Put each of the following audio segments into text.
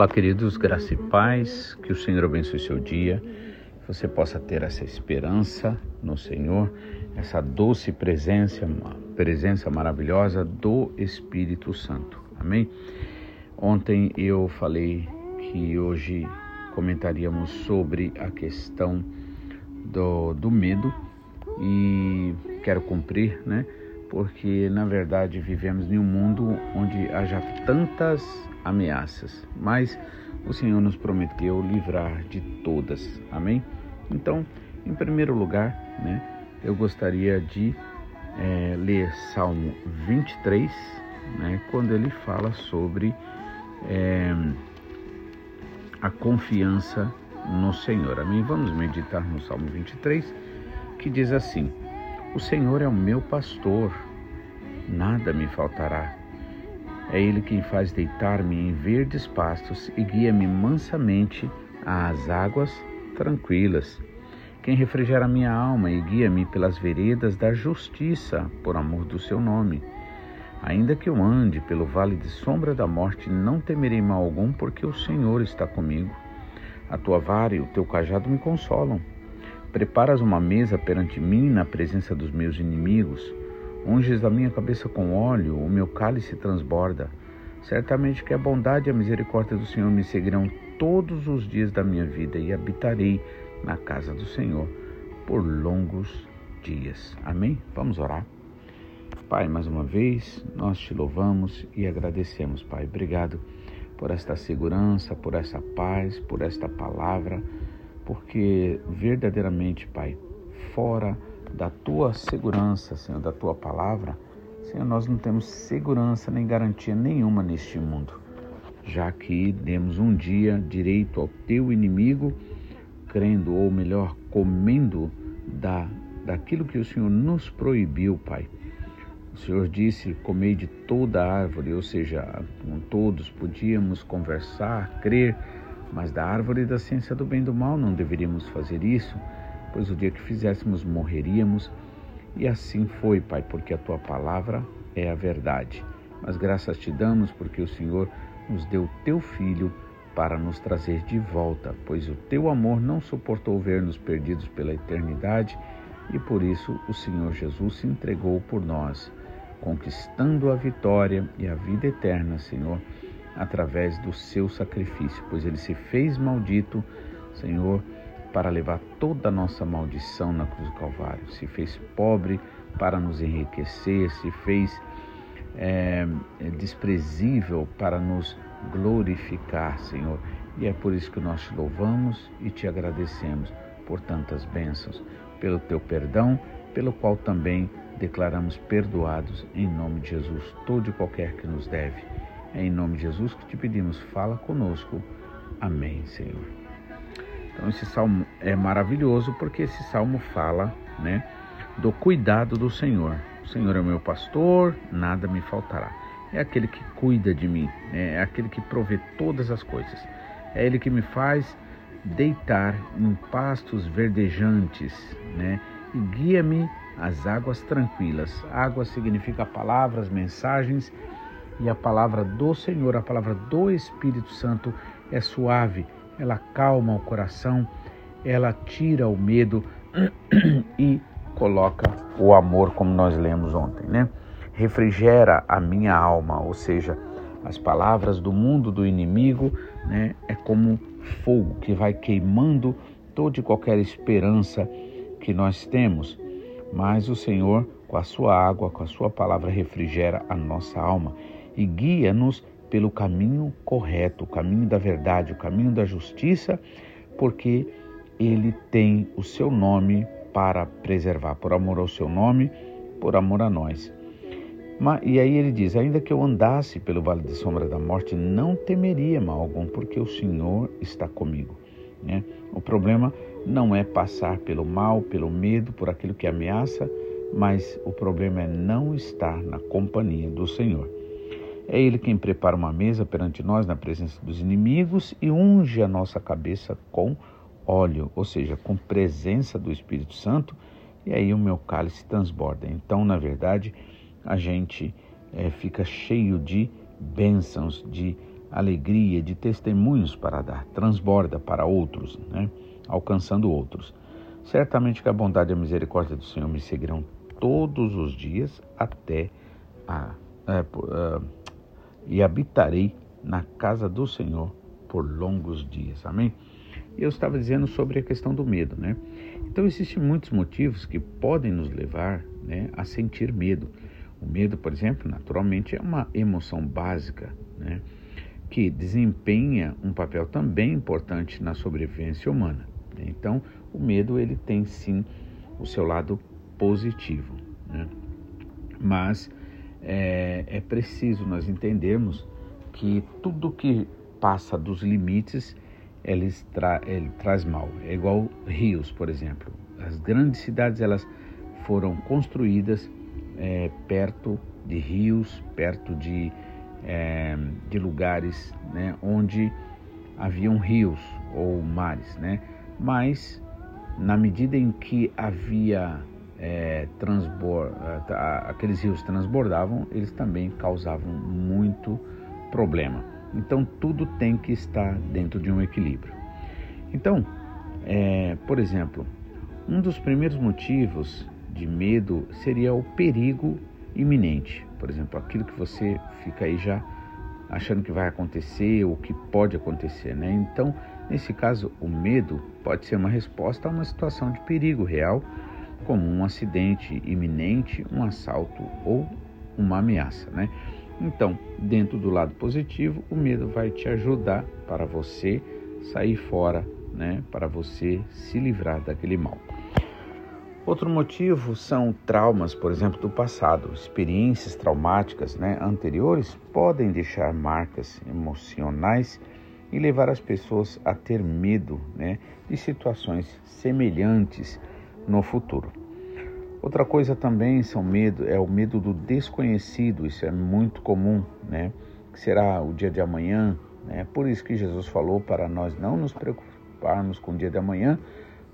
Olá, queridos, graça e paz, que o Senhor abençoe seu dia, que você possa ter essa esperança no Senhor, essa doce presença, presença maravilhosa do Espírito Santo. Amém? Ontem eu falei que hoje comentaríamos sobre a questão do, do medo e quero cumprir, né? Porque na verdade vivemos em um mundo onde haja tantas ameaças, mas o Senhor nos prometeu livrar de todas. Amém? Então, em primeiro lugar, né, eu gostaria de é, ler Salmo 23, né, quando ele fala sobre é, a confiança no Senhor. Amém? Vamos meditar no Salmo 23, que diz assim: O Senhor é o meu pastor, nada me faltará. É Ele quem faz deitar-me em verdes pastos e guia-me mansamente às águas tranquilas. Quem refrigera minha alma e guia-me pelas veredas da justiça, por amor do seu nome. Ainda que eu ande pelo vale de sombra da morte, não temerei mal algum, porque o Senhor está comigo. A tua vara e o teu cajado me consolam. Preparas uma mesa perante mim na presença dos meus inimigos. Unges a minha cabeça com óleo, o meu cálice transborda. Certamente que a bondade e a misericórdia do Senhor me seguirão todos os dias da minha vida e habitarei na casa do Senhor por longos dias. Amém? Vamos orar. Pai, mais uma vez, nós te louvamos e agradecemos, Pai. Obrigado por esta segurança, por essa paz, por esta palavra, porque verdadeiramente, Pai, fora da tua segurança, Senhor, da tua palavra, Senhor, nós não temos segurança nem garantia nenhuma neste mundo, já que demos um dia direito ao teu inimigo, crendo, ou melhor, comendo da, daquilo que o Senhor nos proibiu, Pai. O Senhor disse: comei de toda árvore, ou seja, com todos podíamos conversar, crer, mas da árvore da ciência do bem e do mal não deveríamos fazer isso pois o dia que fizéssemos morreríamos. E assim foi, Pai, porque a tua palavra é a verdade. Mas graças te damos porque o Senhor nos deu teu filho para nos trazer de volta, pois o teu amor não suportou ver-nos perdidos pela eternidade e por isso o Senhor Jesus se entregou por nós, conquistando a vitória e a vida eterna, Senhor, através do seu sacrifício, pois ele se fez maldito, Senhor, para levar toda a nossa maldição na cruz do Calvário. Se fez pobre para nos enriquecer, se fez é, desprezível para nos glorificar, Senhor. E é por isso que nós te louvamos e te agradecemos por tantas bênçãos, pelo teu perdão, pelo qual também declaramos perdoados em nome de Jesus, todo e qualquer que nos deve. É em nome de Jesus que te pedimos, fala conosco. Amém, Senhor. Então esse salmo é maravilhoso porque esse salmo fala, né, do cuidado do Senhor. O Senhor é o meu pastor, nada me faltará. É aquele que cuida de mim, né? é aquele que provê todas as coisas. É ele que me faz deitar em pastos verdejantes, né? E guia-me às águas tranquilas. Água significa palavras, mensagens, e a palavra do Senhor, a palavra do Espírito Santo é suave, ela calma o coração, ela tira o medo e coloca o amor, como nós lemos ontem, né? Refrigera a minha alma, ou seja, as palavras do mundo do inimigo, né? É como fogo que vai queimando toda e qualquer esperança que nós temos. Mas o Senhor, com a sua água, com a sua palavra, refrigera a nossa alma e guia-nos pelo caminho correto, o caminho da verdade, o caminho da justiça, porque ele tem o seu nome para preservar, por amor ao seu nome, por amor a nós. E aí ele diz: Ainda que eu andasse pelo vale de sombra da morte, não temeria mal algum, porque o Senhor está comigo. Né? O problema não é passar pelo mal, pelo medo, por aquilo que ameaça, mas o problema é não estar na companhia do Senhor. É Ele quem prepara uma mesa perante nós na presença dos inimigos e unge a nossa cabeça com óleo, ou seja, com presença do Espírito Santo, e aí o meu cálice transborda. Então, na verdade, a gente é, fica cheio de bênçãos, de alegria, de testemunhos para dar, transborda para outros, né? alcançando outros. Certamente que a bondade e a misericórdia do Senhor me seguirão todos os dias até a, é, uh, e habitarei na casa do Senhor por longos dias. Amém? Eu estava dizendo sobre a questão do medo, né? Então existem muitos motivos que podem nos levar, né, a sentir medo. O medo, por exemplo, naturalmente é uma emoção básica, né, que desempenha um papel também importante na sobrevivência humana. Então, o medo ele tem sim o seu lado positivo, né? mas é, é preciso nós entendermos que tudo que passa dos limites ele, tra ele traz mal. É igual rios, por exemplo. As grandes cidades elas foram construídas é, perto de rios, perto de, é, de lugares né, onde haviam rios ou mares, né? Mas na medida em que havia é, transbor, aqueles rios transbordavam, eles também causavam muito problema. Então tudo tem que estar dentro de um equilíbrio. Então, é, por exemplo, um dos primeiros motivos de medo seria o perigo iminente. Por exemplo, aquilo que você fica aí já achando que vai acontecer ou que pode acontecer, né? Então, nesse caso, o medo pode ser uma resposta a uma situação de perigo real, como um acidente iminente, um assalto ou uma ameaça, né? Então, dentro do lado positivo, o medo vai te ajudar para você sair fora, né? Para você se livrar daquele mal. Outro motivo são traumas, por exemplo, do passado. Experiências traumáticas né, anteriores podem deixar marcas emocionais e levar as pessoas a ter medo né, de situações semelhantes no futuro. Outra coisa também são medo, é o medo do desconhecido, isso é muito comum, né? Que será o dia de amanhã, né? Por isso que Jesus falou para nós não nos preocuparmos com o dia de amanhã,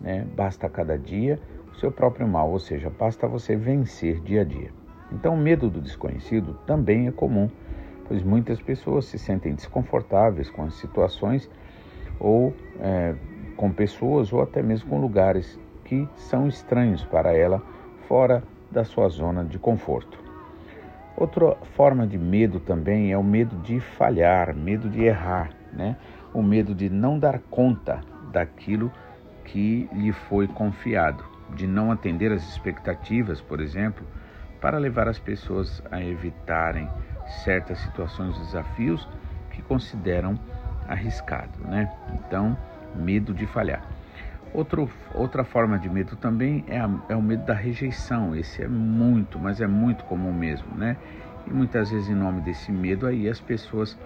né? Basta cada dia o seu próprio mal, ou seja, basta você vencer dia a dia. Então, o medo do desconhecido também é comum, pois muitas pessoas se sentem desconfortáveis com as situações ou é, com pessoas ou até mesmo com lugares que são estranhos para ela fora da sua zona de conforto. Outra forma de medo também é o medo de falhar, medo de errar, né? o medo de não dar conta daquilo que lhe foi confiado, de não atender às expectativas, por exemplo, para levar as pessoas a evitarem certas situações, desafios que consideram arriscado, né? Então, medo de falhar. Outro, outra forma de medo também é, a, é o medo da rejeição. Esse é muito, mas é muito comum mesmo, né? E muitas vezes, em nome desse medo, aí as pessoas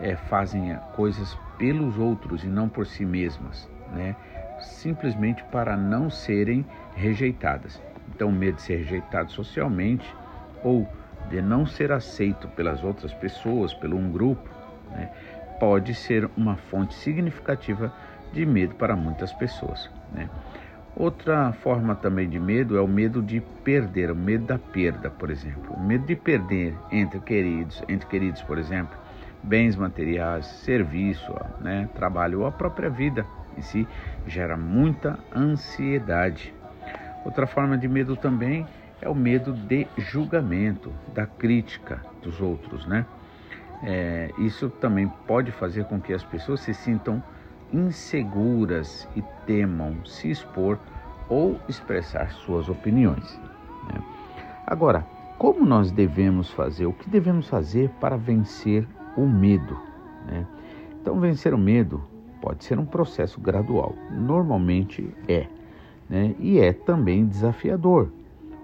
é, fazem coisas pelos outros e não por si mesmas, né? Simplesmente para não serem rejeitadas. Então, o medo de ser rejeitado socialmente ou de não ser aceito pelas outras pessoas, pelo um grupo, né? pode ser uma fonte significativa de medo para muitas pessoas. Né? Outra forma também de medo é o medo de perder, o medo da perda, por exemplo. O medo de perder entre queridos, entre queridos, por exemplo, bens materiais, serviço, né, trabalho ou a própria vida em si gera muita ansiedade. Outra forma de medo também é o medo de julgamento, da crítica dos outros, né? É, isso também pode fazer com que as pessoas se sintam inseguras e temam se expor ou expressar suas opiniões. Né? Agora, como nós devemos fazer? O que devemos fazer para vencer o medo? Né? Então, vencer o medo pode ser um processo gradual. Normalmente é. Né? E é também desafiador,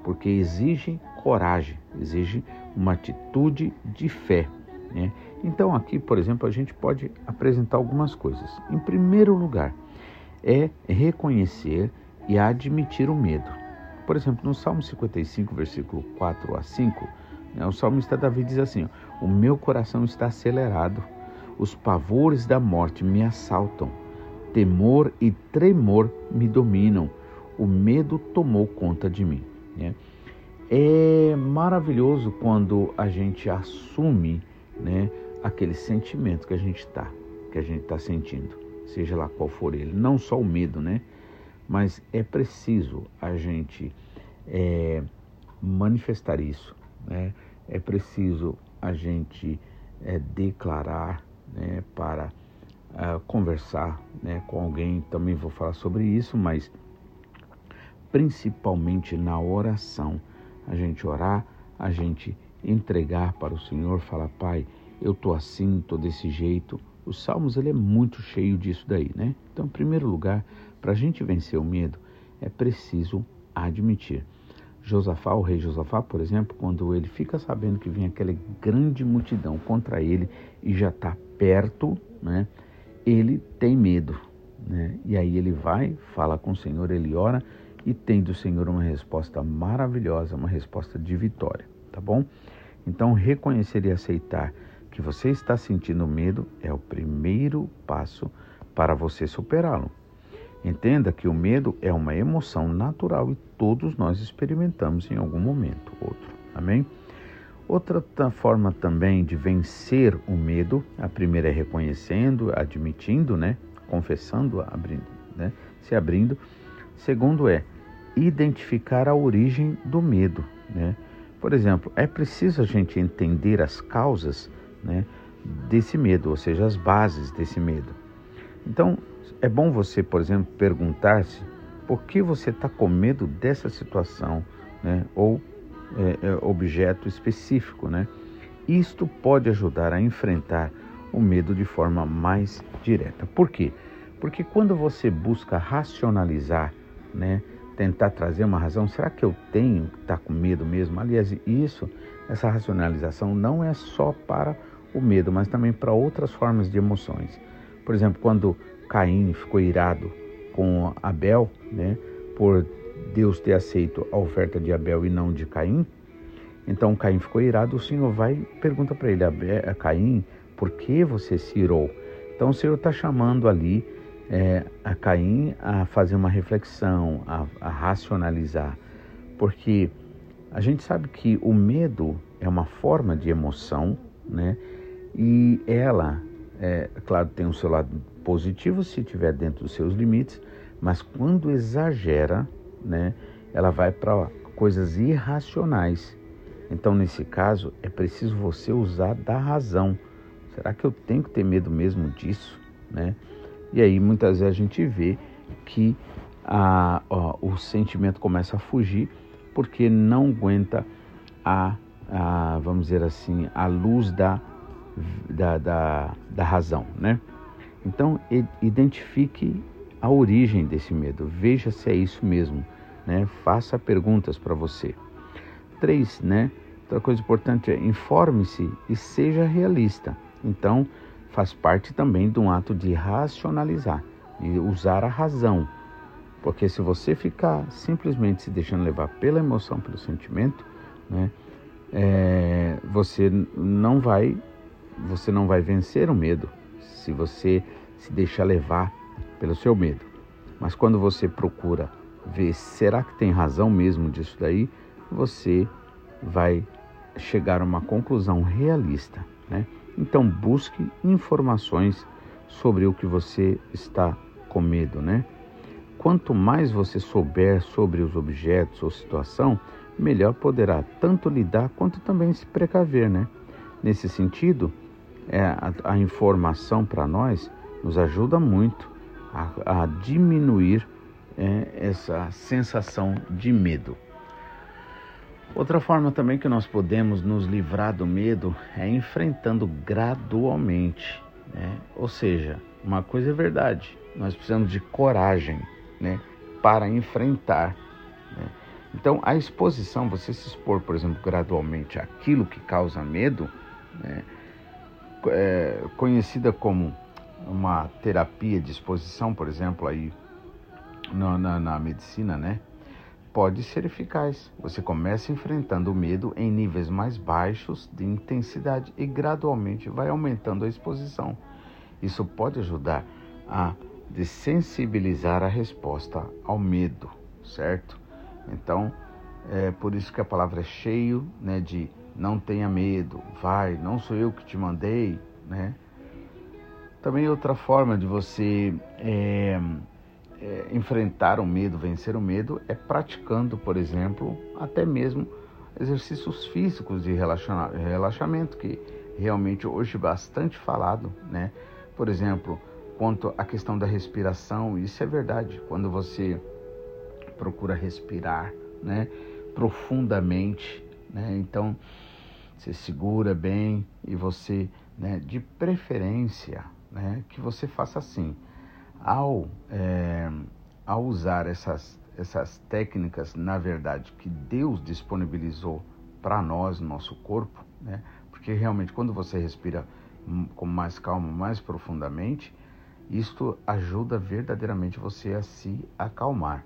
porque exige coragem, exige uma atitude de fé. Né? Então, aqui, por exemplo, a gente pode apresentar algumas coisas. Em primeiro lugar, é reconhecer e admitir o medo. Por exemplo, no Salmo 55, versículo 4 a 5, né, o salmista Davi diz assim: O meu coração está acelerado, os pavores da morte me assaltam, temor e tremor me dominam, o medo tomou conta de mim. Né? É maravilhoso quando a gente assume né, aquele sentimento que a gente está, que a gente está sentindo, seja lá qual for ele, não só o medo, né? Mas é preciso a gente é, manifestar isso, né? É preciso a gente é, declarar, né? Para uh, conversar, né? Com alguém. Também vou falar sobre isso, mas principalmente na oração, a gente orar, a gente entregar para o Senhor, falar, Pai, eu tô assim, tô desse jeito. Os Salmos ele é muito cheio disso daí, né? Então, em primeiro lugar, para a gente vencer o medo, é preciso admitir. Josafá, o rei Josafá, por exemplo, quando ele fica sabendo que vem aquela grande multidão contra ele e já está perto, né? Ele tem medo, né? E aí ele vai, fala com o Senhor, ele ora e tem do Senhor uma resposta maravilhosa, uma resposta de vitória, tá bom? Então, reconhecer e aceitar que você está sentindo medo é o primeiro passo para você superá-lo. Entenda que o medo é uma emoção natural e todos nós experimentamos em algum momento outro. Amém? Outra forma também de vencer o medo, a primeira é reconhecendo, admitindo, né? confessando, abrindo, né? se abrindo. Segundo é identificar a origem do medo. Né? Por exemplo, é preciso a gente entender as causas né, desse medo, ou seja, as bases desse medo. Então, é bom você, por exemplo, perguntar-se por que você está com medo dessa situação, né, ou é, é, objeto específico, né? Isto pode ajudar a enfrentar o medo de forma mais direta. Por quê? Porque quando você busca racionalizar, né, tentar trazer uma razão, será que eu tenho que estar tá com medo mesmo? Aliás, isso, essa racionalização não é só para o medo, mas também para outras formas de emoções. Por exemplo, quando Caim ficou irado com Abel, né, por Deus ter aceito a oferta de Abel e não de Caim, então Caim ficou irado, o Senhor vai e pergunta para ele, a Caim, por que você se irou? Então o Senhor está chamando ali é, a Caim a fazer uma reflexão, a, a racionalizar, porque a gente sabe que o medo é uma forma de emoção, né? E ela, é, claro, tem o seu lado positivo se estiver dentro dos seus limites, mas quando exagera, né, ela vai para coisas irracionais. Então, nesse caso, é preciso você usar da razão. Será que eu tenho que ter medo mesmo disso, né? E aí muitas vezes a gente vê que a, ó, o sentimento começa a fugir porque não aguenta a, a vamos dizer assim, a luz da da, da, da razão, né? Então, identifique a origem desse medo, veja se é isso mesmo, né? Faça perguntas para você. Três, né? Outra coisa importante é informe-se e seja realista. Então, faz parte também de um ato de racionalizar e usar a razão. Porque se você ficar simplesmente se deixando levar pela emoção, pelo sentimento, né, é, você não vai você não vai vencer o medo se você se deixar levar pelo seu medo. Mas quando você procura ver será que tem razão mesmo disso daí, você vai chegar a uma conclusão realista, né? Então busque informações sobre o que você está com medo, né? Quanto mais você souber sobre os objetos ou situação, melhor poderá tanto lidar quanto também se precaver, né? Nesse sentido, é, a, a informação para nós nos ajuda muito a, a diminuir é, essa sensação de medo. Outra forma também que nós podemos nos livrar do medo é enfrentando gradualmente. Né? Ou seja, uma coisa é verdade, nós precisamos de coragem né, para enfrentar. Né? Então, a exposição, você se expor, por exemplo, gradualmente àquilo que causa medo, né, é, conhecida como uma terapia de exposição, por exemplo, aí na, na, na medicina, né? Pode ser eficaz. Você começa enfrentando o medo em níveis mais baixos de intensidade e gradualmente vai aumentando a exposição. Isso pode ajudar a desensibilizar a resposta ao medo, certo? Então, é por isso que a palavra é cheio né, de não tenha medo, vai, não sou eu que te mandei, né? Também outra forma de você é, é, enfrentar o medo, vencer o medo, é praticando, por exemplo, até mesmo exercícios físicos de relaxamento, que realmente hoje bastante falado, né? Por exemplo, quanto à questão da respiração, isso é verdade. Quando você procura respirar, né, profundamente, né? Então, você segura bem e você, né, de preferência, né, que você faça assim. Ao, é, ao usar essas, essas técnicas, na verdade, que Deus disponibilizou para nós, nosso corpo, né, porque realmente quando você respira com mais calma, mais profundamente, isto ajuda verdadeiramente você a se acalmar.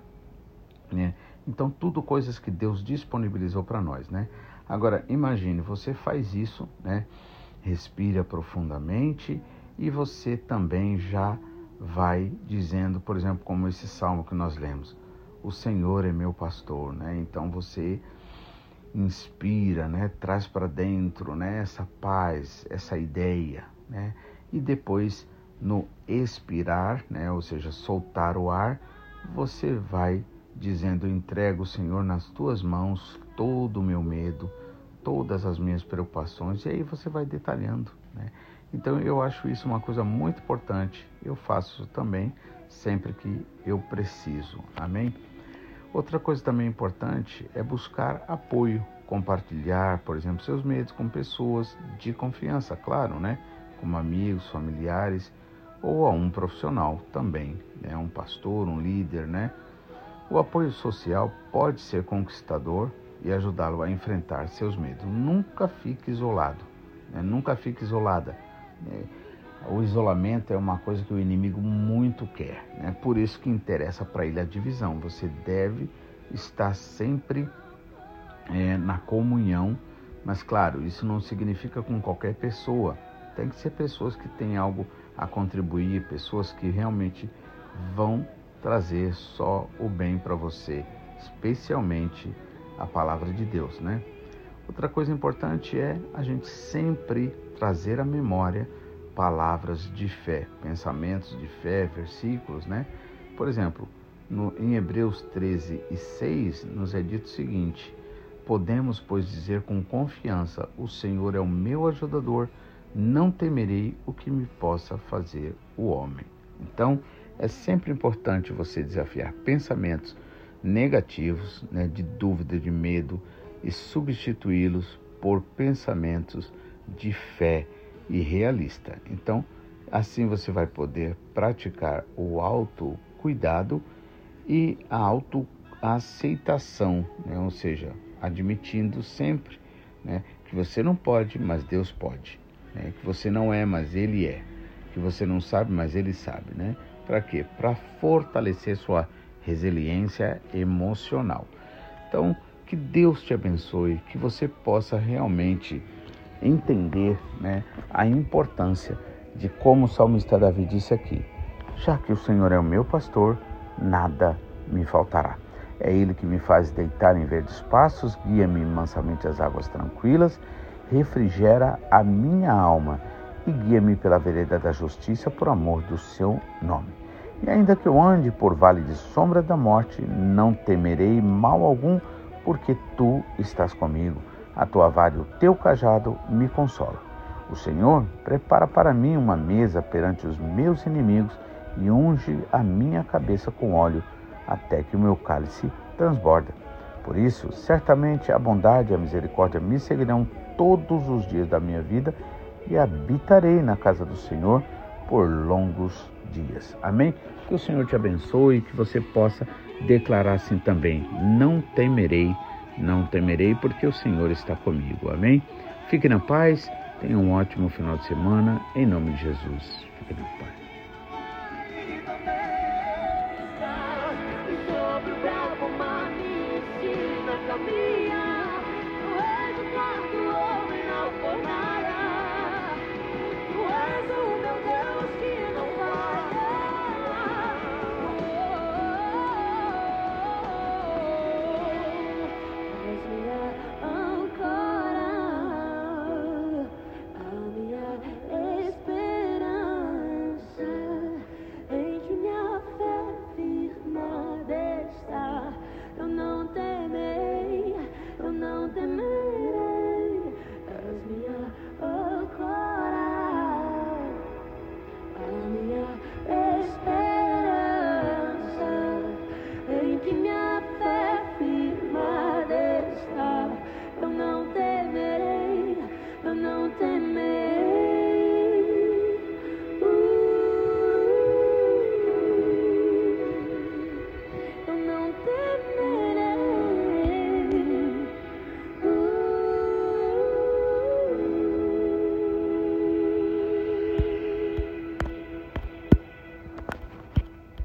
Né? Então, tudo coisas que Deus disponibilizou para nós, né? Agora, imagine, você faz isso, né? Respira profundamente e você também já vai dizendo, por exemplo, como esse salmo que nós lemos: O Senhor é meu pastor, né? Então você inspira, né? Traz para dentro, né? Essa paz, essa ideia, né? E depois no expirar, né? Ou seja, soltar o ar, você vai dizendo: entrego, Senhor, nas tuas mãos todo o meu medo, todas as minhas preocupações, e aí você vai detalhando. Né? Então eu acho isso uma coisa muito importante. Eu faço também sempre que eu preciso. Amém? Outra coisa também importante é buscar apoio, compartilhar, por exemplo, seus medos com pessoas de confiança, claro, né? Como amigos, familiares ou a um profissional também, né? Um pastor, um líder, né? O apoio social pode ser conquistador e ajudá-lo a enfrentar seus medos. Nunca fique isolado, né? nunca fique isolada. Né? O isolamento é uma coisa que o inimigo muito quer, né? por isso que interessa para ele a divisão. Você deve estar sempre é, na comunhão, mas claro, isso não significa com qualquer pessoa. Tem que ser pessoas que têm algo a contribuir, pessoas que realmente vão trazer só o bem para você, especialmente a palavra de Deus, né? Outra coisa importante é a gente sempre trazer à memória palavras de fé, pensamentos de fé, versículos, né? Por exemplo, no, em Hebreus 13 e 6 nos é dito o seguinte: Podemos, pois, dizer com confiança: O Senhor é o meu ajudador, não temerei o que me possa fazer o homem. Então, é sempre importante você desafiar pensamentos negativos, né, de dúvida, de medo, e substituí-los por pensamentos de fé e realista. Então, assim você vai poder praticar o autocuidado e a autoaceitação, né, ou seja, admitindo sempre né, que você não pode, mas Deus pode, né, que você não é, mas Ele é, que você não sabe, mas Ele sabe, né? Para quê? Para fortalecer sua resiliência emocional. Então, que Deus te abençoe, que você possa realmente entender né, a importância de como o salmista Davi disse aqui: já que o Senhor é o meu pastor, nada me faltará. É Ele que me faz deitar em verdes passos, guia-me mansamente às águas tranquilas, refrigera a minha alma e guia-me pela vereda da justiça por amor do seu nome. E ainda que eu ande por vale de sombra da morte, não temerei mal algum, porque tu estás comigo. A tua vara e o teu cajado me consolam. O Senhor prepara para mim uma mesa perante os meus inimigos e unge a minha cabeça com óleo, até que o meu cálice transborda. Por isso, certamente a bondade e a misericórdia me seguirão todos os dias da minha vida e habitarei na casa do Senhor por longos dias. Amém? Que o Senhor te abençoe e que você possa declarar assim também: Não temerei, não temerei, porque o Senhor está comigo. Amém? Fique na paz, tenha um ótimo final de semana, em nome de Jesus. Fique na paz.